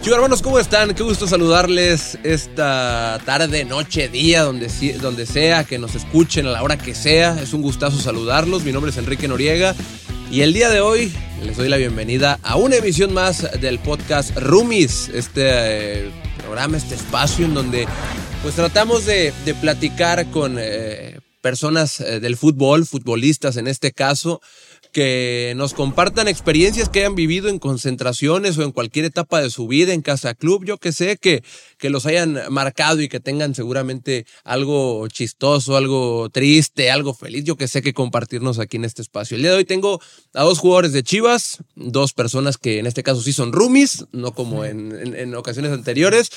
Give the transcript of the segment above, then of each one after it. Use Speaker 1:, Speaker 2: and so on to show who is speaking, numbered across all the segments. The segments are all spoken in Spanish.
Speaker 1: Chicos hermanos, ¿cómo están? Qué gusto saludarles esta tarde, noche, día, donde, donde sea, que nos escuchen a la hora que sea. Es un gustazo saludarlos. Mi nombre es Enrique Noriega y el día de hoy les doy la bienvenida a una emisión más del podcast Rumis, este eh, programa, este espacio en donde pues tratamos de, platicar con eh, personas eh, del fútbol, futbolistas en este caso, que nos compartan experiencias que hayan vivido en concentraciones o en cualquier etapa de su vida, en casa club, yo que sé, que, que los hayan marcado y que tengan seguramente algo chistoso, algo triste, algo feliz, yo que sé que compartirnos aquí en este espacio. El día de hoy tengo a dos jugadores de Chivas, dos personas que en este caso sí son roomies, no como en, en, ocasiones anteriores.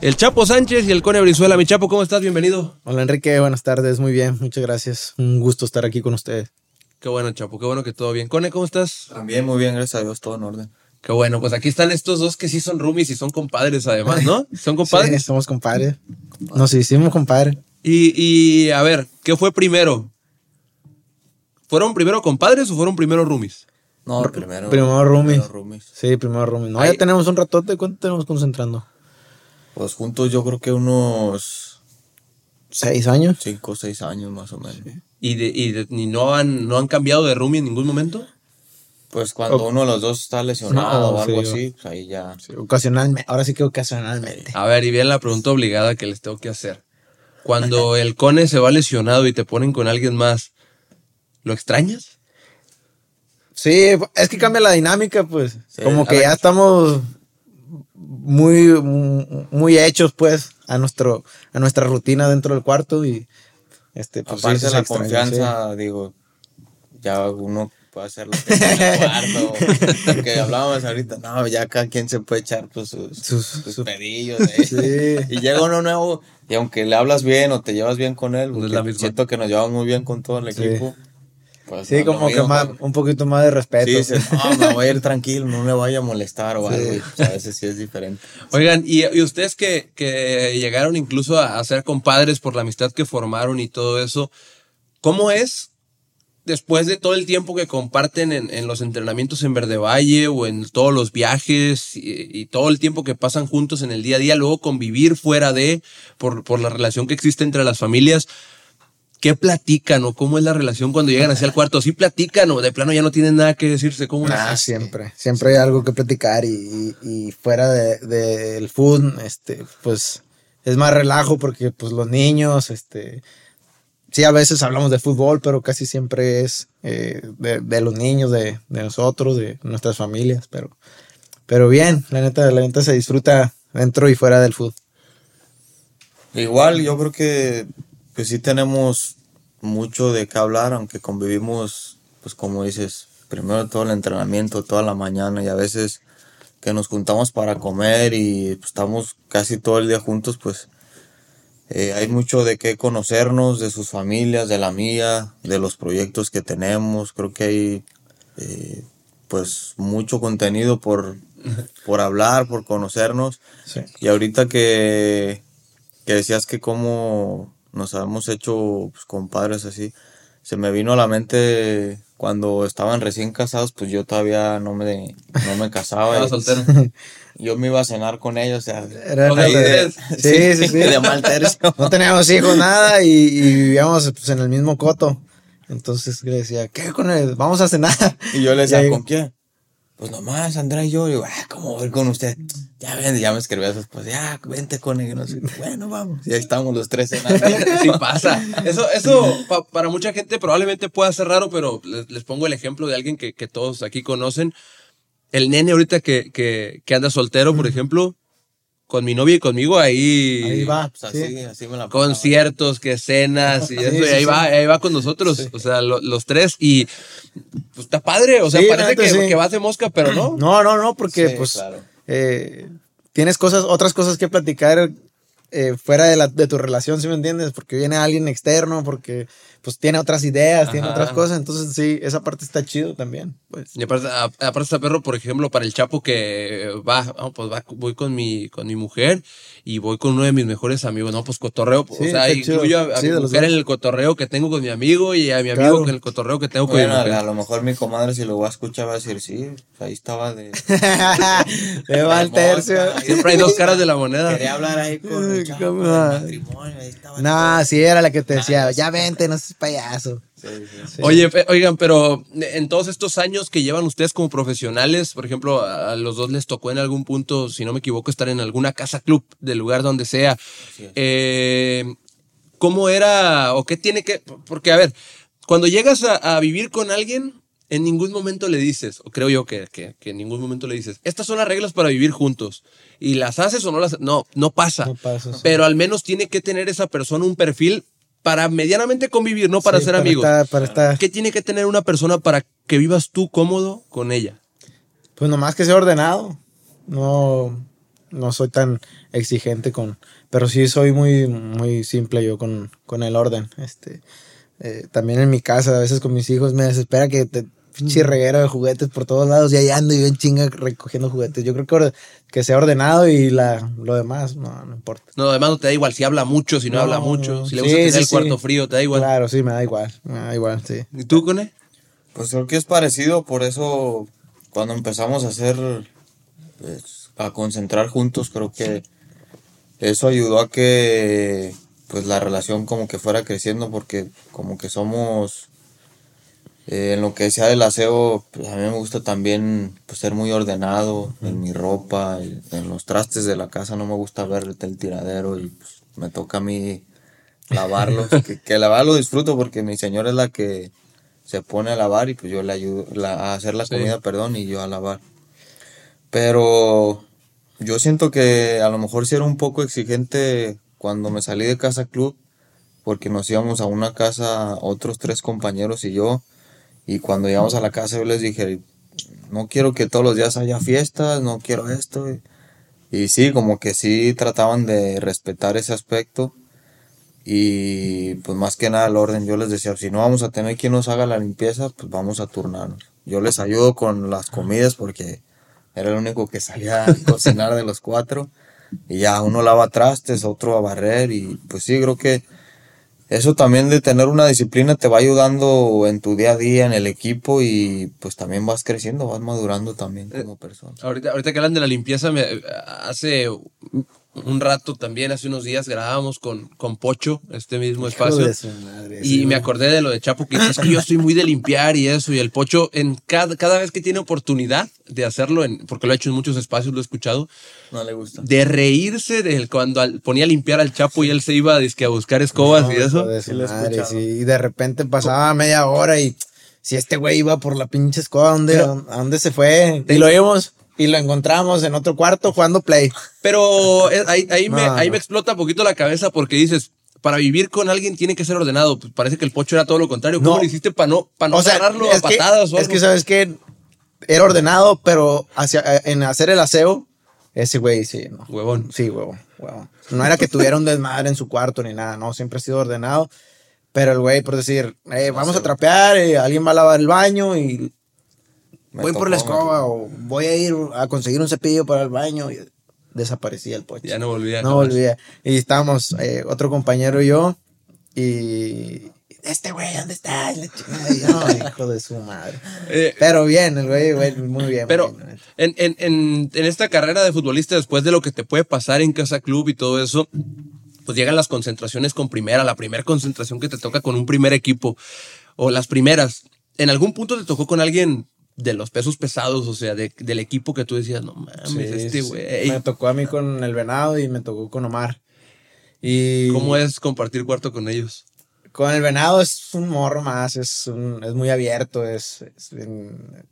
Speaker 1: El Chapo Sánchez y el Cone Brizuela. Mi Chapo, ¿cómo estás? Bienvenido.
Speaker 2: Hola Enrique, buenas tardes, muy bien, muchas gracias. Un gusto estar aquí con ustedes.
Speaker 1: Qué bueno, Chapo, qué bueno que todo bien. Cone, ¿cómo estás?
Speaker 3: También muy bien, gracias a Dios, todo en orden.
Speaker 1: Qué bueno, pues aquí están estos dos que sí son roomies y son compadres además, ¿no? ¿Son compadres?
Speaker 2: Sí, somos compadres. Nos hicimos compadres.
Speaker 1: Y, y a ver, ¿qué fue primero? ¿Fueron primero compadres o fueron primero roomies?
Speaker 3: No, primero.
Speaker 2: Primero roomies. Sí, primero roomies. No, ya tenemos un ratote. ¿Cuánto tenemos concentrando?
Speaker 3: Pues juntos yo creo que unos...
Speaker 2: ¿Seis años?
Speaker 3: Cinco o seis años más o menos.
Speaker 1: ¿Y, de, y, no, han, no han cambiado de roomie en ningún momento?
Speaker 3: Pues cuando uno de los dos está lesionado o algo así, pues ahí ya.
Speaker 2: ocasionalmente, ahora sí que ocasionalmente.
Speaker 1: A ver, y bien la pregunta obligada que les tengo que hacer. Cuando el cone se va lesionado y te ponen con alguien más, ¿lo extrañas?
Speaker 2: Sí, es que cambia la dinámica, pues. Como que ya estamos muy, muy hechos, pues, a, nuestro, a nuestra rutina dentro del cuarto y este,
Speaker 3: pues Aparte de la confianza, digo, ya uno puede hacer lo que. Porque hablábamos ahorita, no, ya cada quien se puede echar pues, sus, sus, pedillos. ¿eh? Y llega uno nuevo, y aunque le hablas bien o te llevas bien con él, siento que nos llevamos muy bien con todo el equipo.
Speaker 2: Pues, sí, como que más, un poquito más de respeto.
Speaker 3: Sí, no, me voy a ir tranquilo, no me vaya a molestar o algo. Pues, a veces sí es diferente.
Speaker 1: Oigan, y, ustedes que, que, llegaron incluso a, ser compadres por la amistad que formaron y todo eso, ¿cómo es después de todo el tiempo que comparten en, los entrenamientos en Verde Valle o en todos los viajes y, todo el tiempo que pasan juntos en el día a día, luego convivir fuera de, por, por la relación que existe entre las familias? ¿Qué platican o cómo es la relación cuando llegan hacia el cuarto? ¿Sí platican o de plano ya no tienen nada que decirse? ¿Cómo
Speaker 2: ah, siempre, siempre hay algo que platicar y, fuera del de, food, este, pues es más relajo porque pues los niños, este, sí a veces hablamos de fútbol, pero casi siempre es eh, de, los niños, de, nosotros, de nuestras familias, pero, pero bien, la neta, la neta se disfruta dentro y fuera del fútbol.
Speaker 3: Igual, yo creo que pues sí tenemos mucho de qué hablar, aunque convivimos, pues como dices, primero todo el entrenamiento, toda la mañana y a veces que nos juntamos para comer y pues, estamos casi todo el día juntos, pues eh, hay mucho de qué conocernos, de sus familias, de la mía, de los proyectos que tenemos. Creo que hay eh, pues mucho contenido por, por hablar, por conocernos. Y ahorita que, que decías que cómo nos habíamos hecho pues, compadres así. Se me vino a la mente cuando estaban recién casados, pues yo todavía no me, no me casaba.
Speaker 1: Estaba soltero.
Speaker 3: Yo me iba a cenar con ellos, o sea,
Speaker 2: Era de, sí, sí, sí, de mal tercio. No teníamos hijos, nada, y, vivíamos pues, en el mismo coto. Entonces le decía, ¿qué con él? Vamos a cenar.
Speaker 3: Y yo le decía, ¿con quién? Pues nomás Andrea y yo, y digo, ah, ¿cómo voy con usted? Ya ven, ya me escribió a su esposa, ya, vente con él. bueno, vamos. Y ahí estamos los tres en
Speaker 1: Sí pasa. Eso, eso para mucha gente probablemente pueda ser raro, pero les, pongo el ejemplo de alguien que, que, todos aquí conocen. El nene ahorita que, que, que anda soltero, por ejemplo, con mi novia y conmigo ahí.
Speaker 2: Ahí va.
Speaker 3: Pues así, así me la
Speaker 1: Conciertos, que cenas y eso, y ahí va, ahí va con nosotros. O sea, los tres. Y pues está padre. O sea, parece que, que, vas de mosca, pero no.
Speaker 2: No, no, no, porque pues eh, tienes cosas, otras cosas que platicar eh, fuera de, la, de tu relación, si me entiendes? Porque viene alguien externo, porque pues tiene otras ideas, tiene otras cosas, entonces sí, esa parte está chido también, pues.
Speaker 1: Y aparte, a- aparte está perro, por ejemplo, para el Chapo que va, no, pues va, voy con mi, con mi mujer y voy con uno de mis mejores amigos, no, pues cotorreo,
Speaker 2: Sí,
Speaker 1: o sea, incluyo a, a
Speaker 2: Sí,
Speaker 1: mi
Speaker 2: de
Speaker 1: mujer en el cotorreo que tengo con mi amigo y a mi amigo
Speaker 2: Claro.
Speaker 1: con el cotorreo que tengo con mi
Speaker 3: a,
Speaker 1: mujer.
Speaker 3: a lo mejor mi comadre si lo va a escuchar va a decir, sí, ahí estaba de...
Speaker 2: Le va el tercio.
Speaker 1: Siempre hay dos caras de la moneda.
Speaker 3: Quería hablar ahí con el chavo
Speaker 2: cómo
Speaker 3: del
Speaker 2: no.
Speaker 3: matrimonio, ahí estaba
Speaker 2: No, sí, era la que te decía, ya vente, no payaso.
Speaker 3: Sí, sí.
Speaker 2: Sí.
Speaker 1: Oye, oigan, pero en todos estos años que llevan ustedes como profesionales, por ejemplo, a los dos les tocó en algún punto, si no me equivoco, estar en alguna casa club del lugar donde sea. Eh, ¿Cómo era o qué tiene que...? Porque, a ver, cuando llegas a, a vivir con alguien, en ningún momento le dices, o creo yo que, que, que en ningún momento le dices, estas son las reglas para vivir juntos. Y las haces o no las... No, no pasa.
Speaker 2: No pasa, sí.
Speaker 1: Pero al menos tiene que tener esa persona un perfil para medianamente convivir, no para
Speaker 2: Sí,
Speaker 1: ser amigos.
Speaker 2: estar- para estar,
Speaker 1: ¿Qué tiene que tener una persona para que vivas tú cómodo con ella?
Speaker 2: pues nomás que sea ordenado. No, no soy tan exigente con, pero sí soy muy, muy simple yo con, con el orden. Este, eh, también en mi casa, a veces con mis hijos me desespera que te pinche reguero de juguetes por todos lados y ahí ando yo en chinga recogiendo juguetes. Yo creo que, que sea ordenado y la, lo demás, no, no importa.
Speaker 1: No, además no te da igual si habla mucho, si no,
Speaker 2: No,
Speaker 1: habla mucho, si le
Speaker 2: sí,
Speaker 1: gusta tener
Speaker 2: sí,
Speaker 1: el
Speaker 2: sí.
Speaker 1: cuarto frío, te da igual.
Speaker 2: Claro, sí, me da igual, me da igual, sí.
Speaker 1: ¿Y tú, Cone?
Speaker 3: Pues creo que es parecido, por eso cuando empezamos a hacer, pues, a concentrar juntos, creo que eso ayudó a que pues la relación como que fuera creciendo porque como que somos eh, en lo que sea del aseo, pues a mí me gusta también pues, ser muy ordenado en mi ropa, en los trastes de la casa no me gusta ver el tiradero y pues, me toca a mí lavarlos, que, que lavar lo disfruto porque mi señora es la que se pone a lavar y pues yo le ayudo la- a hacer la
Speaker 1: Sí.
Speaker 3: comida, perdón, y yo a lavar. Pero yo siento que a lo mejor sí era un poco exigente cuando me salí de casa club, porque nos íbamos a una casa otros tres compañeros y yo, y cuando llegamos a la casa yo les dije, no quiero que todos los días haya fiestas, no quiero esto. Y, sí, como que sí trataban de respetar ese aspecto. Y pues más que nada el orden, yo les decía, si no vamos a tener quien nos haga la limpieza, pues vamos a turnarnos. Yo les ayudo con las comidas porque era el único que salía a cocinar de los cuatro. Y ya uno lava trastes, otro a barrer y pues sí, creo que eso también de tener una disciplina te va ayudando en tu día a día, en el equipo y pues también vas creciendo, vas madurando también como persona.
Speaker 1: Ahorita, ahorita que hablan de la limpieza, me, hace un rato también, hace unos días grabábamos con, con Pocho, este mismo espacio.
Speaker 2: Hijo de su madre,
Speaker 1: Y
Speaker 2: sí,
Speaker 1: me acordé de lo de Chapo, que dices que yo soy muy de limpiar y eso. Y el Pocho, en cada, cada vez que tiene oportunidad de hacerlo, en, porque lo ha hecho en muchos espacios, lo he escuchado,
Speaker 3: No le gusta.
Speaker 1: de reírse de cuando al- ponía a limpiar al Chapo y él se iba dizque, a buscar escobas
Speaker 2: No,
Speaker 1: y eso.
Speaker 2: de su
Speaker 3: Sí
Speaker 2: madre, sí. Y de repente pasaba media hora y si este güey iba por la pinche escoba, ¿a dónde, ¿a dónde se fue? Y lo vimos y lo encontramos en otro cuarto jugando play.
Speaker 1: Pero eh, ahí, ahí, me,
Speaker 2: No,
Speaker 1: ahí
Speaker 2: no.
Speaker 1: me explota un poquito la cabeza porque dices, para vivir con alguien tiene que ser ordenado. Pues parece que el Pocho era todo lo contrario. ¿Cómo
Speaker 2: No.
Speaker 1: lo hiciste para no, para no
Speaker 2: o sea,
Speaker 1: agarrarlo a
Speaker 2: es que,
Speaker 1: patadas o
Speaker 2: es
Speaker 1: algo?
Speaker 2: que sabes que era ordenado, pero hacia, en hacer el aseo, ese güey sí, no.
Speaker 1: Huevón.
Speaker 2: Sí, huevo, huevo. No era que tuviera un desmadre en su cuarto ni nada, no, siempre ha sido ordenado. Pero el güey, por decir, eh, vamos a trapear, eh, alguien va a lavar el baño y
Speaker 3: Me
Speaker 2: voy por la
Speaker 3: tocó,
Speaker 2: escoba
Speaker 3: tocó.
Speaker 2: o voy a ir a conseguir un cepillo para el baño y desaparecía el pocho.
Speaker 1: Ya no volvía.
Speaker 2: No
Speaker 1: jamás.
Speaker 2: volvía. Y estábamos, eh, otro compañero y yo, y este güey, ¿dónde está? Y "No, hijo de su madre.
Speaker 1: Eh,
Speaker 2: Pero bien, el güey, güey, muy bien.
Speaker 1: Pero
Speaker 2: muy bien,
Speaker 1: en, en, en, en esta carrera de futbolista, después de lo que te puede pasar en casa club y todo eso, pues llegan las concentraciones con primera, la primera concentración que te toca con un primer equipo, o las primeras. ¿En algún punto te tocó con alguien de los pesos pesados, o sea, de- del equipo que tú decías, no mames,
Speaker 2: Sí,
Speaker 1: este
Speaker 2: sí.
Speaker 1: güey?
Speaker 2: Me tocó a mí con el venado y me tocó con Omar. Y
Speaker 1: ¿Cómo es compartir cuarto con ellos?
Speaker 2: Con el venado es un morro más, es, un- es muy abierto, es, es bien-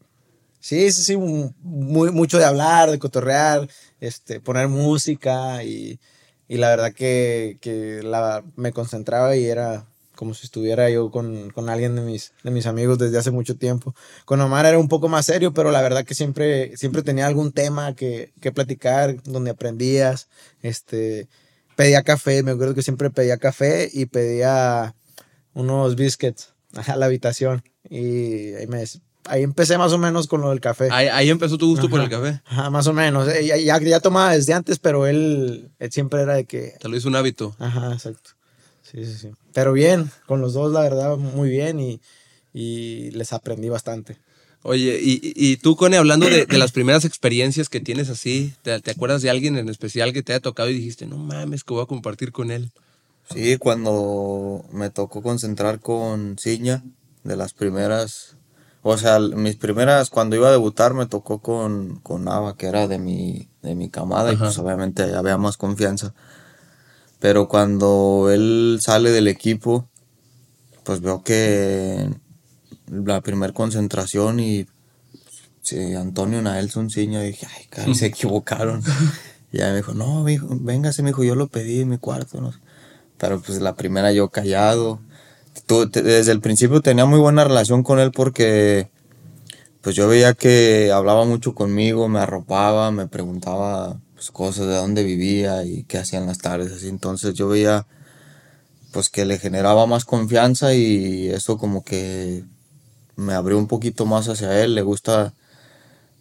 Speaker 2: sí, sí, sí, muy, mucho de hablar, de cotorrear, este, poner música y, y la verdad que, que la, me concentraba y era como si estuviera yo con, con alguien de mis, de mis amigos desde hace mucho tiempo. Con Omar era un poco más serio, pero la verdad que siempre, siempre tenía algún tema que, que platicar, donde aprendías, este, pedía café, me acuerdo que siempre pedía café y pedía unos biscuits a la habitación. Y ahí, me, ahí empecé más o menos con lo del café.
Speaker 1: Ahí, ahí empezó tu gusto por el café.
Speaker 2: Ajá, más o menos. Eh, Ya, ya, ya tomaba desde antes, pero él, él siempre era de que...
Speaker 1: Te lo hizo un hábito.
Speaker 2: Ajá, exacto. Sí, sí, sí. Pero bien, con los dos, la verdad, muy bien y, y les aprendí bastante.
Speaker 1: Oye, y, y tú, Cone, hablando de, de las primeras experiencias que tienes así, ¿te, te acuerdas de alguien en especial que te haya tocado y dijiste, no mames, que voy a compartir con él?
Speaker 3: Sí, cuando me tocó concentrar con Ciña, de las primeras, o sea, mis primeras, cuando iba a debutar me tocó con, con Nava, que era de mi, de mi camada, y pues obviamente había más confianza. Pero cuando él sale del equipo, pues veo que la primera concentración y sí, Antonio Naelson Ciña, dije, ay, caray, se equivocaron. y ya me dijo, no, mijo, véngase, mijo, yo lo pedí en mi cuarto, no. Pero pues la primera yo callado. Te- desde el principio tenía muy buena relación con él porque pues yo veía que hablaba mucho conmigo, me arropaba, me preguntaba pues, cosas de dónde vivía y qué hacían las tardes, así. Entonces yo veía pues que le generaba más confianza y eso como que me abrió un poquito más hacia él. Le gusta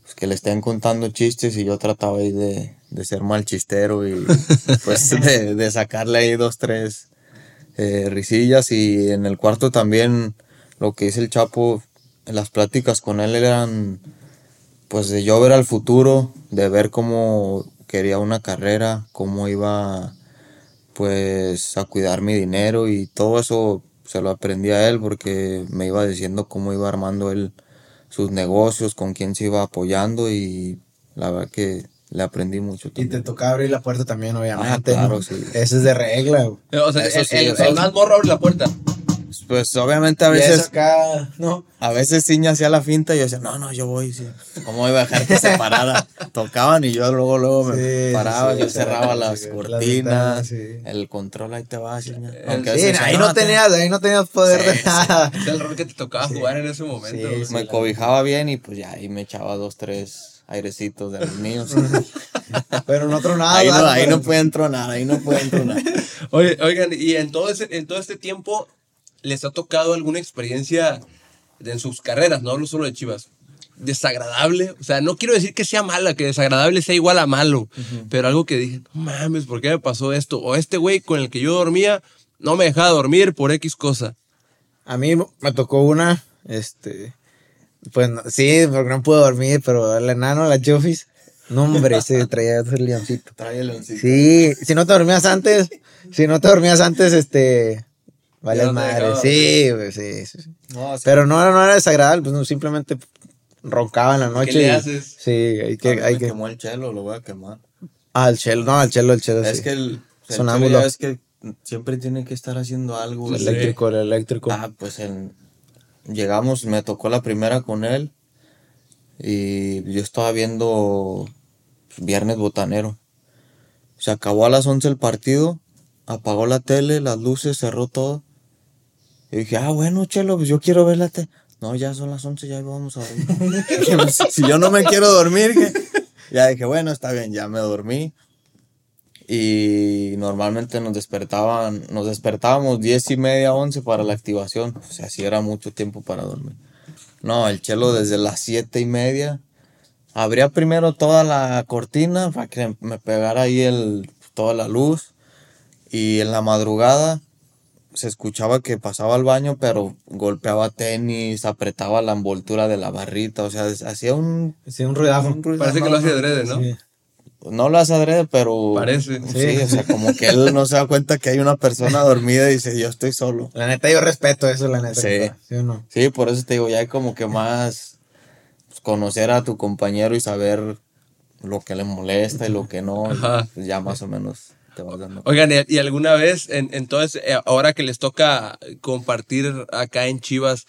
Speaker 3: pues, que le estén contando chistes y yo trataba ahí de, de ser mal chistero y pues de, de sacarle ahí dos, tres eh, risillas y en el cuarto también lo que dice el Chapo, las pláticas con él eran pues de yo ver al futuro, de ver cómo quería una carrera, cómo iba pues a cuidar mi dinero y todo eso se lo aprendí a él porque me iba diciendo cómo iba armando él sus negocios, con quién se iba apoyando y la verdad que le aprendí mucho
Speaker 2: Y te tocaba abrir la puerta también, obviamente.
Speaker 3: Ah, claro,
Speaker 2: ¿no?
Speaker 3: sí.
Speaker 2: Ese es de regla. güey.
Speaker 1: O sea,
Speaker 3: Eso
Speaker 1: el,
Speaker 3: sí,
Speaker 1: el-
Speaker 3: eso
Speaker 1: el
Speaker 3: sí.
Speaker 1: más morro abre la puerta.
Speaker 3: Pues obviamente a veces
Speaker 2: acá, ¿no?
Speaker 3: A veces Ciña hacía la finta y yo decía, no, no, yo voy. sí. ¿Cómo iba a dejar que se parara? Tocaban y yo luego, luego me
Speaker 2: Sí,
Speaker 3: paraba,
Speaker 2: sí,
Speaker 3: yo cerraba
Speaker 2: sí,
Speaker 3: las cortinas, el control ahí te va, veces
Speaker 2: ahí no
Speaker 3: "No, te-".
Speaker 2: tenías, ahí no tenías poder
Speaker 3: Sí,
Speaker 2: de
Speaker 3: sí.
Speaker 2: nada.
Speaker 1: Es el rol que te tocaba jugar en ese momento.
Speaker 3: Me cobijaba bien y pues ya ahí me echaba dos, tres airecitos de los míos.
Speaker 2: Pero en otro nada.
Speaker 3: ahí no, ahí no puede entronar, ahí no puede entronar.
Speaker 1: Oye, oigan, y en todo, ese, en todo este tiempo, ¿les ha tocado alguna experiencia en sus carreras? No hablo solo de Chivas. Desagradable. O sea, no quiero decir que sea mala, que desagradable sea igual a malo. Pero algo que dije, no mames, ¿por qué me pasó esto? O este güey con el que yo dormía no me dejaba dormir por X cosa.
Speaker 2: A mí me tocó una, este, pues no- sí, porque no pude dormir, pero el enano, la Chofis, no hombre, se traía el leoncito.
Speaker 3: Trae el oncito.
Speaker 2: Sí, si no te dormías antes, si no te dormías antes, este, vale
Speaker 1: no
Speaker 2: madre. Sí, güey, sí, sí, sí.
Speaker 3: No, sí.
Speaker 2: Pero no, no era desagradable, pues no, simplemente roncaba en la noche.
Speaker 1: le
Speaker 2: y-
Speaker 1: haces?
Speaker 2: Sí, hay que,
Speaker 3: mí
Speaker 2: hay
Speaker 3: me
Speaker 2: que.
Speaker 3: quemó el chelo, lo voy a quemar.
Speaker 2: Ah, el chelo, no, el chelo, el chelo.
Speaker 3: Es
Speaker 2: sí.
Speaker 3: que el, el
Speaker 2: Sonámbulo.
Speaker 3: es que siempre tiene que estar haciendo algo.
Speaker 2: El eléctrico, el eléctrico.
Speaker 3: Ah, pues en- llegamos, me tocó la primera con él y yo estaba viendo Viernes Botanero. Se acabó a las 11 el partido, apagó la tele, las luces, cerró todo. Y dije, ah, bueno, Chelo, pues yo quiero ver la tele. No, ya son las 11, ya vamos a dormir. Pues, si yo no me quiero dormir, ¿qué? ya dije, bueno, está bien, ya me dormí. Y normalmente nos despertaban, nos despertábamos 10 y media, 11 para la activación. O sea, sí era mucho tiempo para dormir. No, el chelo desde las 7 y media. Abría primero toda la cortina para que me pegara ahí el, toda la luz. Y en la madrugada se escuchaba que pasaba al baño, pero golpeaba tenis, apretaba la envoltura de la barrita. O sea, hacía un,
Speaker 2: Sí, un
Speaker 3: ruido
Speaker 1: Parece que lo hace adrede, ¿no?
Speaker 2: Sí.
Speaker 3: No lo hace adrede, pero.
Speaker 1: Parece.
Speaker 3: Sí.
Speaker 2: Sí.
Speaker 3: o sea, como que él no se da cuenta que hay una persona dormida y dice, yo estoy solo.
Speaker 2: La neta, yo respeto eso, la neta.
Speaker 3: Sí.
Speaker 2: ¿Sí o no?
Speaker 3: Sí, por eso te digo, ya hay como que más pues, conocer a tu compañero y saber lo que le molesta y lo que no. pues, ya más o menos dando.
Speaker 1: Oigan, ¿y- ¿y alguna vez, en, entonces, eh, ahora que les toca compartir acá en Chivas,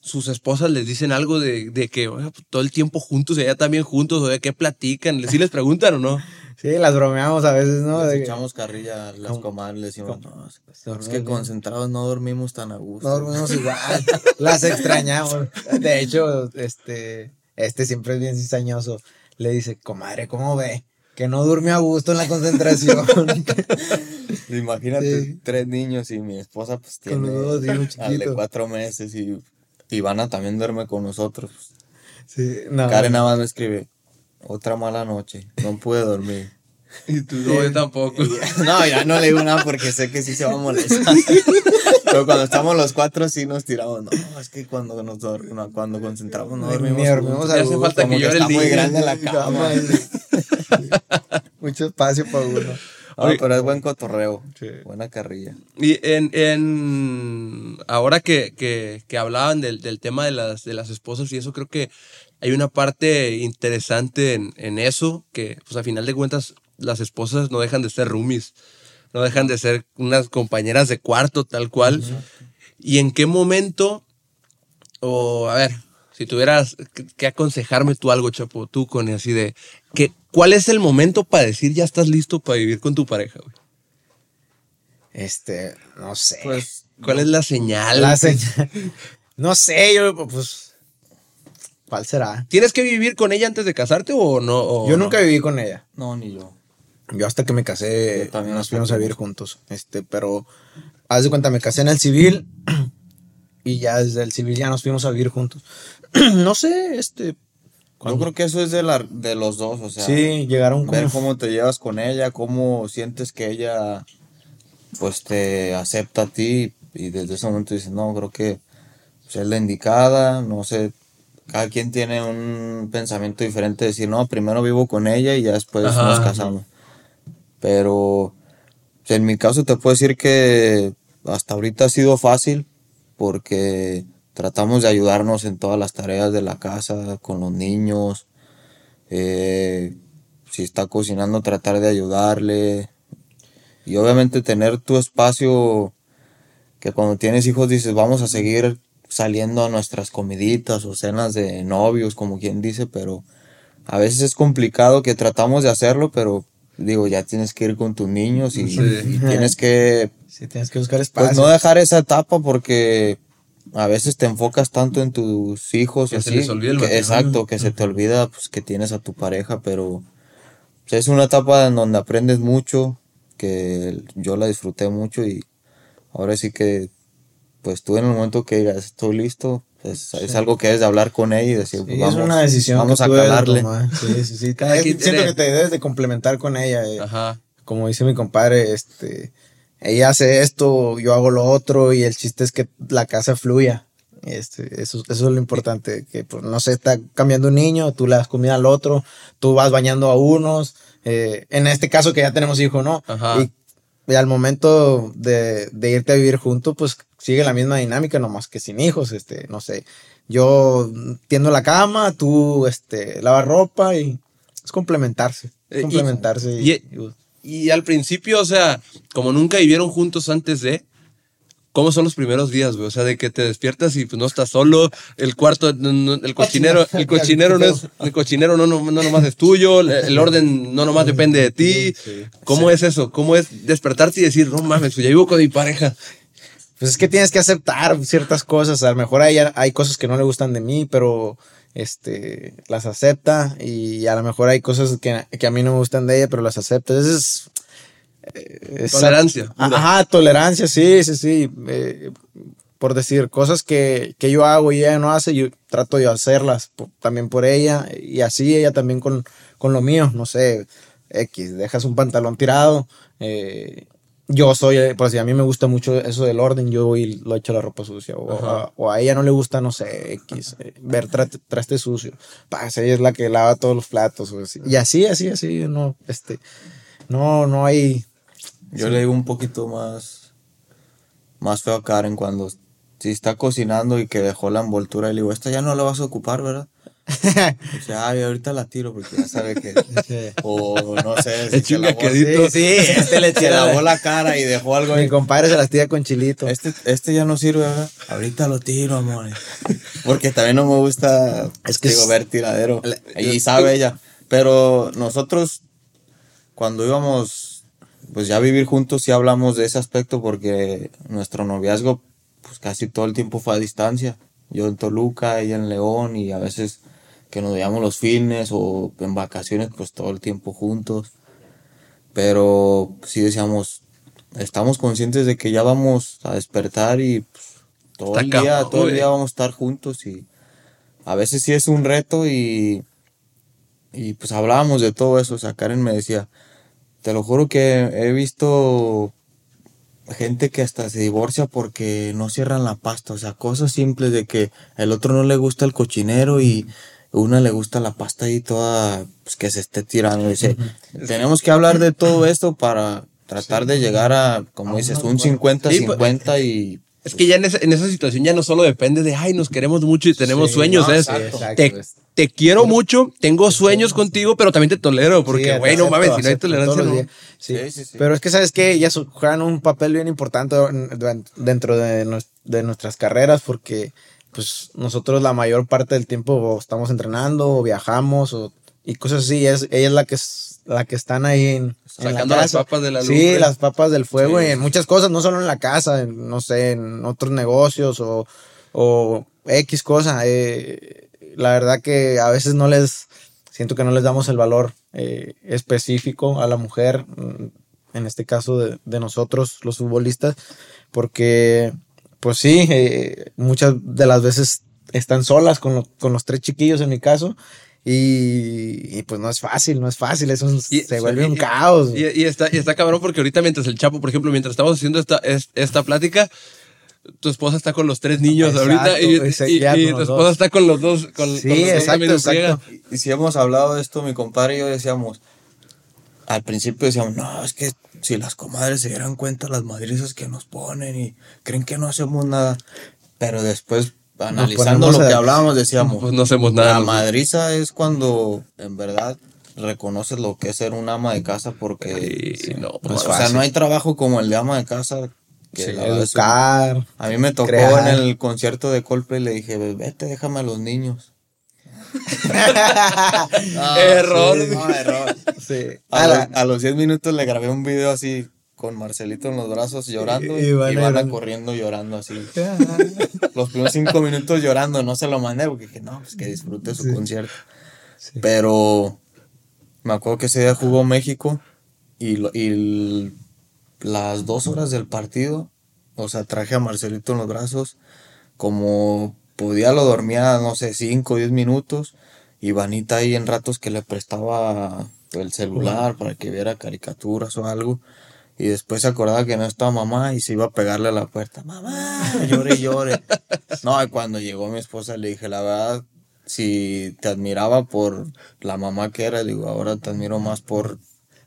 Speaker 1: sus esposas les dicen algo de, de que oiga, pues, todo el tiempo juntos, allá también juntos, o de qué platican? ¿Sí les preguntan o no?
Speaker 2: Sí, las bromeamos a veces, ¿no?
Speaker 3: Les echamos carrilla a las comadres, le decimos, no, es- que concentrados no dormimos tan a gusto.
Speaker 2: no dormimos igual. las extrañamos. De hecho, este, este siempre es bien cizañoso. Le dice, comadre, ¿cómo ve? Que no durmió a gusto en la concentración.
Speaker 3: Imagínate,
Speaker 2: Sí.
Speaker 3: tres niños y mi esposa pues tiene
Speaker 2: Con los dos hijos
Speaker 3: al de cuatro meses y Ivana también duerme con nosotros.
Speaker 2: sí, no.
Speaker 3: Karen nada más me escribe, otra mala noche, no pude dormir.
Speaker 1: Y tú no, yo tampoco.
Speaker 3: No, ya no le digo nada porque sé que sí se va a molestar. Pero cuando estamos los cuatro sí nos tiramos. No, es que cuando nos dor- no, cuando concentramos no dormimos.
Speaker 2: ni dormimos a
Speaker 1: Ya hace
Speaker 2: gusto,
Speaker 1: falta que llore el
Speaker 3: está muy
Speaker 1: día.
Speaker 3: grande la cama.
Speaker 2: Mucho espacio para uno.
Speaker 3: No, pero es buen cotorreo.
Speaker 2: Sí.
Speaker 3: Buena carrilla.
Speaker 1: Y en, en ahora que, que, que hablaban del, del tema de las, de las esposas y eso, creo que hay una parte interesante en, en eso, que pues a final de cuentas las esposas no dejan de ser roomies, no dejan de ser unas compañeras de cuarto tal cual. ¿Y en qué momento, o a ver, si tuvieras que- aconsejarme tú algo, Chapo, tú con así de, que, ¿cuál es el momento para decir ya estás listo para vivir con tu pareja, güey?
Speaker 2: Este, no sé.
Speaker 3: Pues
Speaker 1: ¿Cuál es la señal?
Speaker 2: La señal- No sé, yo, pues. ¿Cuál será?
Speaker 1: ¿Tienes que vivir con ella antes de casarte o no? o
Speaker 2: Yo
Speaker 1: no?
Speaker 2: nunca viví con ella.
Speaker 3: no, ni yo.
Speaker 2: Yo hasta que me casé
Speaker 3: Yo también
Speaker 2: nos fuimos a vivir juntos. Este, pero haz de cuenta, me casé en el civil y ya desde el civil ya nos fuimos a vivir juntos. no sé, este.
Speaker 3: Yo creo que eso es de, la, de los dos, o sea.
Speaker 2: sí, llegaron
Speaker 3: ver
Speaker 2: como.
Speaker 3: cómo te llevas con ella, cómo sientes que ella pues te acepta a ti y desde ese momento dices, no, creo que pues, es la indicada, no sé, cada quien tiene un pensamiento diferente de decir, no, primero vivo con ella y ya después
Speaker 1: Ajá.
Speaker 3: nos casamos. Pero en mi caso te puedo decir que hasta ahorita ha sido fácil porque tratamos de ayudarnos en todas las tareas de la casa, con los niños, eh, si está cocinando tratar de ayudarle y obviamente tener tu espacio que cuando tienes hijos dices vamos a seguir saliendo a nuestras comiditas o cenas de novios como quien dice pero a veces es complicado que tratamos de hacerlo pero digo ya tienes que ir con tus niños y,
Speaker 1: Sí.
Speaker 3: y tienes que
Speaker 2: Sí, tienes que buscar espacio.
Speaker 3: pues no dejar esa etapa porque a veces te enfocas tanto en tus hijos
Speaker 1: Que
Speaker 3: y
Speaker 1: se
Speaker 3: así,
Speaker 1: les olvide el
Speaker 3: que- exacto, que se te olvida pues que tienes a tu pareja, pero pues, es una etapa en donde aprendes mucho, que yo la disfruté mucho y ahora sí que pues tú en el momento que digas estoy listo, pues, es algo que debes de hablar con ella y decir,
Speaker 2: Sí, es
Speaker 3: vamos,
Speaker 2: una decisión
Speaker 3: vamos
Speaker 2: que
Speaker 3: a calarle.
Speaker 2: Sí, sí, sí.
Speaker 1: Cada
Speaker 2: Es-
Speaker 1: quien
Speaker 2: Siento que te debes de complementar con ella. eh.
Speaker 1: Ajá.
Speaker 2: Como dice mi compadre, este, ella hace esto, yo hago lo otro y el chiste es que la casa fluya. Este, eso, eso es lo importante, que pues, no se está cambiando un niño, tú le das comida al otro, tú vas bañando a unos, eh, en este caso que ya tenemos hijo, ¿no?
Speaker 1: Ajá.
Speaker 2: Y, y al momento de, de irte a vivir juntos, pues sigue la misma dinámica, nomás que sin hijos, este, no sé. Yo tiendo la cama, tú este, lavas ropa y es complementarse.
Speaker 1: Eh, y-
Speaker 2: complementarse.
Speaker 1: y-
Speaker 2: y-
Speaker 1: Y al principio, o sea, como nunca vivieron juntos antes de, ¿cómo son los primeros días, güey? O sea, de que te despiertas y pues no estás solo, el cuarto, no- no- el cochinero, el cochinero no es, el cochinero no, no, no nomás es tuyo, el, orden no nomás depende de ti. ¿Cómo es eso? ¿Cómo es despertarte y decir, no mames, pues ya vivo con mi pareja?
Speaker 2: Pues es que tienes que aceptar ciertas cosas. A lo mejor hay, hay cosas que no le gustan de mí, pero este las acepta. Y a lo mejor hay cosas que, que a mí no me gustan de ella, pero las acepta. Eso es. Eh,
Speaker 1: Tolerancia.
Speaker 2: Ajá, tolerancia, sí, sí, sí. Eh, por decir, cosas que, que yo hago y ella no hace, yo trato de hacerlas también por ella. Y así ella también con, con lo mío. No sé, X, dejas un pantalón tirado. eh, yo soy, eh, pues si a mí me gusta mucho eso del orden, yo voy y lo echo la ropa sucia. O a, o a ella no le gusta, no sé, X, eh, ver traste, traste sucio. Pues ella es la que lava todos los platos. o así. Y así, así, así, no, este, no, no hay.
Speaker 3: Yo le digo un poquito más, más feo a Karen cuando si está cocinando y que dejó la envoltura y le digo, esta ya no la vas a ocupar, ¿verdad? Dice, ay, ahorita la tiro porque ya sabe que... O no sé, si se
Speaker 1: un
Speaker 3: lavó.
Speaker 2: Sí, sí, este le
Speaker 3: se lavó la cara y dejó algo ahí.
Speaker 2: Mi compadre se las tira con chilito.
Speaker 3: Este, este ya no sirve, ¿verdad? Ahorita lo tiro, amor. Porque también no me gusta,
Speaker 2: Es que
Speaker 3: digo,
Speaker 2: es-
Speaker 3: ver tiradero. Y sabe ella. Pero nosotros, cuando íbamos, pues ya vivir juntos, sí hablamos de ese aspecto porque nuestro noviazgo, pues casi todo el tiempo fue a distancia. Yo en Toluca, ella en León y a veces que nos veíamos los fines o en vacaciones, pues todo el tiempo juntos. Pero sí decíamos, estamos conscientes de que ya vamos a despertar y pues, todo el día, todo el día vamos a estar juntos y a veces sí es un reto y, y pues hablábamos de todo eso. O sea, Karen me decía, te lo juro que he visto gente que hasta se divorcia porque no cierran la pasta, o sea, cosas simples de que el otro no le gusta el cochinero y una le gusta la pasta ahí toda, pues que se esté tirando. Dice, tenemos que hablar de todo esto para tratar de llegar a, como dices, un 50-50 pues, y
Speaker 1: es que ya en esa, en esa, situación ya no solo depende de, ay, nos queremos mucho y tenemos sueños, es, te, te, quiero mucho, tengo sueños contigo, pero también te tolero, porque, güey, no mames, si no hay tolerancia, no.
Speaker 2: Sí. Pero es que, ¿sabes qué? Ya juegan un papel bien importante dentro de, de nuestras carreras, porque, pues, nosotros la mayor parte del tiempo estamos entrenando, o viajamos, o, y cosas así, es, ella es la que es la que están ahí en,
Speaker 1: Sacando las papas de la luz.
Speaker 2: Sí, las papas del fuego y en muchas cosas, no solo en la casa, no sé, en otros negocios o, o X cosa. Eh, la verdad que a veces no les, siento que no les damos el valor eh, específico a la mujer, mm, en este caso de, de nosotros, los futbolistas, porque, pues sí, eh, muchas de las veces están solas con, con los tres chiquillos en mi caso y, pues no es fácil, no es fácil, eso se vuelve un caos.
Speaker 1: Y, está, y está cabrón porque ahorita mientras el Chapo, por ejemplo, mientras estamos haciendo esta, esta plática, tu esposa está con los tres niños ahorita y, tu esposa está con los dos. Con,
Speaker 2: sí, exacto, exacto.
Speaker 3: Y, si hemos hablado de esto, mi compadre y yo decíamos, al principio decíamos, no, es que si las comadres se dieran cuenta las madrizas que nos ponen y creen que no hacemos nada, pero después analizando lo que hablábamos, decíamos,
Speaker 1: pues no hacemos nada.
Speaker 3: La madriza es cuando en verdad reconoces lo que es ser un ama de casa porque
Speaker 1: no,
Speaker 3: o sea, no hay trabajo como el de ama de casa
Speaker 2: que educar.
Speaker 3: A mí me tocó en el concierto de Coldplay le dije, vete, déjame a los niños.
Speaker 1: error.
Speaker 3: error. A, a, los 10 minutos le grabé un video así con Marcelito en los brazos llorando y, van corriendo llorando así. los primeros cinco minutos llorando, no se lo mandé porque dije, no, pues que disfrute su concierto. Pero me acuerdo que ese día jugó México y, y las dos horas del partido, o sea, traje a Marcelito en los brazos, como podía lo dormía, no sé, cinco o diez minutos, y Vanita ahí en ratos que le prestaba el celular para que viera caricaturas o algo. Y después se acordaba que no estaba mamá y se iba a pegarle a la puerta. Mamá, llore, llore. no, y cuando llegó mi esposa le dije, la verdad, si te admiraba por la mamá que era, digo, ahora te admiro más por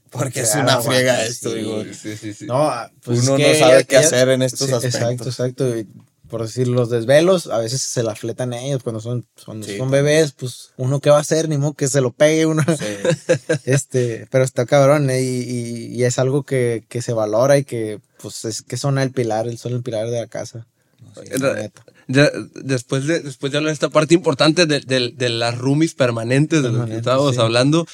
Speaker 3: porque es una friega esto, digo.
Speaker 2: Sí, sí, sí. No,
Speaker 3: pues Uno no sabe qué hacer en estos aspectos.
Speaker 2: Exacto, exacto por decir, los desvelos, a veces se la fletan ellos cuando son, son bebés, pues uno qué va a hacer, ni modo que se lo pegue uno. este, pero está cabrón, ¿eh? y, es algo que, se valora y que, pues, es que son el pilar, son el pilar de la casa.
Speaker 1: después, de, después de hablar de esta parte importante de, de, las roomies permanentes de las que estábamos hablando,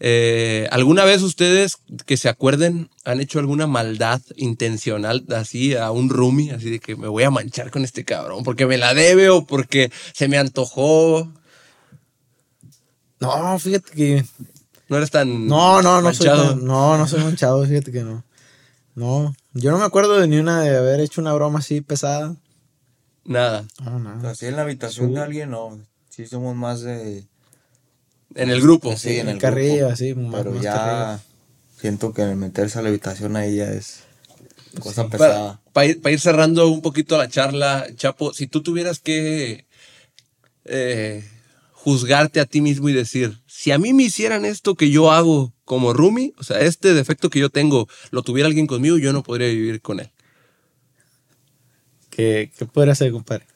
Speaker 1: eh, ¿Alguna vez ustedes que se acuerden han hecho alguna maldad intencional así a un roomie? Así de que me voy a manchar con este cabrón porque me la debe o porque se me antojó.
Speaker 2: No, fíjate que.
Speaker 1: No eres tan.
Speaker 2: No, no, no soy. no, no soy manchado, fíjate que no. No, yo no me acuerdo de ni una de haber hecho una broma así pesada.
Speaker 1: Nada.
Speaker 2: No, nada.
Speaker 3: Así en la habitación de alguien, no. Sí, somos más de
Speaker 1: en el grupo.
Speaker 3: Sí, en el
Speaker 2: carrillo, así.
Speaker 3: Pero ya siento que meterse a la habitación ahí ya es cosa pesada.
Speaker 1: Para, ir, cerrando un poquito la charla, Chapo, si tú tuvieras que eh, juzgarte a ti mismo y decir, si a mí me hicieran esto que yo hago como Rumi, o sea, este defecto que yo tengo, lo tuviera alguien conmigo, yo no podría vivir con él.
Speaker 2: ¿Qué, qué podría hacer, compadre?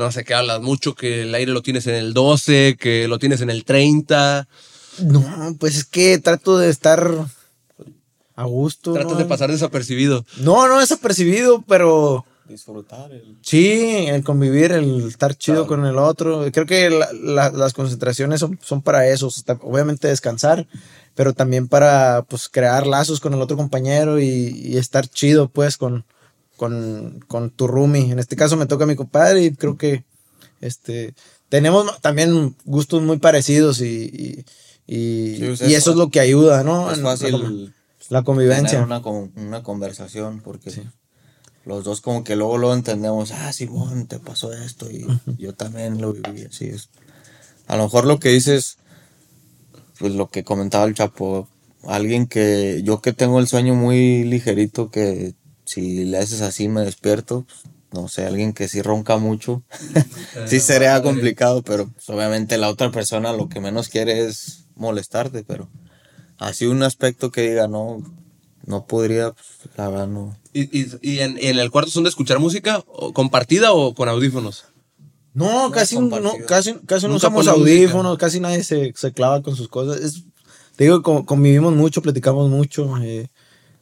Speaker 1: No sé, que hablas mucho que el aire lo tienes en el 12, que lo tienes en el 30.
Speaker 2: No, pues es que trato de estar a gusto.
Speaker 1: Tratas de pasar desapercibido.
Speaker 2: No, no desapercibido, pero...
Speaker 3: Disfrutar. El...
Speaker 2: Sí, el convivir, el estar chido con el otro. Creo que las concentraciones son, para eso. Obviamente descansar, pero también para pues crear lazos con el otro compañero y, y estar chido pues con, con, con tu roomie. En este caso me toca a mi compadre y creo que este, tenemos también gustos muy parecidos y, y, y-
Speaker 3: Sí,
Speaker 2: y
Speaker 3: es
Speaker 2: eso es lo que ayuda, ¿no?
Speaker 3: Es
Speaker 2: En la-
Speaker 3: fácil
Speaker 2: la convivencia.
Speaker 3: tener una, con- una conversación porque los dos como que luego lo entendemos, ah, Simón, te pasó esto y yo también lo viví, así es. A lo mejor lo que dices, pues lo que comentaba el Chapo, alguien que yo que tengo el sueño muy ligerito que si le haces así me despierto, pues, no sé, alguien que sí ronca mucho, sí sería complicado, pero pues, obviamente la otra persona lo que menos quiere es molestarte, pero así un aspecto que diga, no, no podría, pues, la verdad no.
Speaker 1: ¿Y, y- y en, y en el cuarto son de escuchar música o compartida o con audífonos?
Speaker 2: No, casi, no, casi, casi no
Speaker 1: Nunca
Speaker 2: usamos audífonos, casi nadie se, se clava con sus cosas. Es, te digo, co- convivimos mucho, platicamos mucho, eh,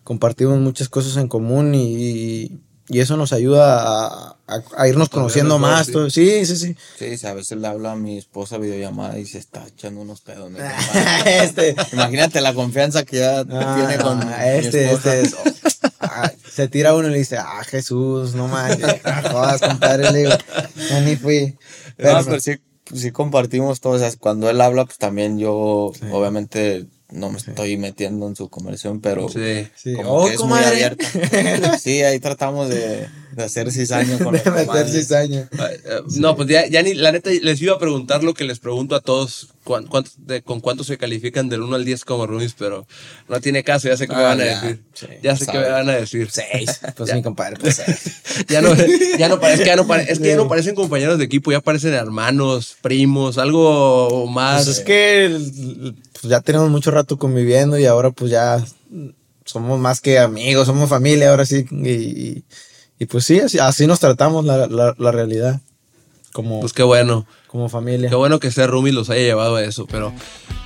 Speaker 2: compartimos muchas cosas en común y, y- y eso nos ayuda a, a- a irnos conociendo
Speaker 1: mejor,
Speaker 2: más.
Speaker 1: sí.
Speaker 2: todo. Sí, sí, sí.
Speaker 3: Sí, a veces le hablo a mi esposa videollamada y se está echando unos pedos. ¿no?
Speaker 2: este,
Speaker 3: Imagínate la confianza que ya
Speaker 2: ah,
Speaker 3: tiene con mi
Speaker 2: este,
Speaker 3: esposa.
Speaker 2: este, es- ah, se tira uno y le dice, ah, Jesús, no manches, no jodas, compadre, le digo, ya ni fui.
Speaker 3: No, pero sí, sí compartimos todo. O sea, cuando él habla, pues también yo, obviamente, no me estoy metiendo en su conversión, pero
Speaker 1: Sí.
Speaker 2: Sí.
Speaker 3: como
Speaker 2: Oh,
Speaker 3: que es muy abierta. Sí, ahí tratamos de, de hacer cizaña con
Speaker 2: de
Speaker 3: la
Speaker 2: meter cizaña.
Speaker 1: Eh, No, pues ya, ya ni, la neta, les iba a preguntar lo que les pregunto a todos, cuán- cuánto- de- con cuánto se califican del 1 al 10 como roomies, pero no tiene caso, ya sé qué me
Speaker 3: Ah,
Speaker 1: van a
Speaker 3: ya,
Speaker 1: decir.
Speaker 3: sí,
Speaker 1: ya sé qué me van a decir.
Speaker 2: Seis. Pues
Speaker 1: Ya.
Speaker 2: mi compadre, pues seis.
Speaker 1: Ya no, ya no, es que ya no, es que ya no parecen compañeros de equipo, ya parecen hermanos, primos, algo más.
Speaker 2: Pues es que el- pues ya tenemos mucho rato conviviendo y ahora pues ya somos más que amigos, somos familia ahora sí. Y, y- y, pues sí, así, así nos tratamos la, la, la realidad. Como,
Speaker 1: Pues qué bueno.
Speaker 2: como familia.
Speaker 1: Qué bueno que ser roomies los haya llevado a eso, pero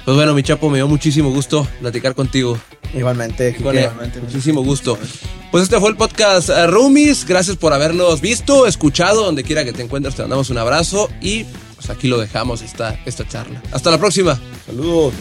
Speaker 1: pues bueno, mi chapo, me dio muchísimo gusto platicar contigo.
Speaker 2: Igualmente.
Speaker 1: Él. Muchísimo gusto. Pues este fue el podcast eh, Roomies. Gracias por habernos visto, escuchado, donde quiera que te encuentres. Te mandamos un abrazo y pues aquí lo dejamos esta, esta charla. Hasta la próxima.
Speaker 2: Saludos.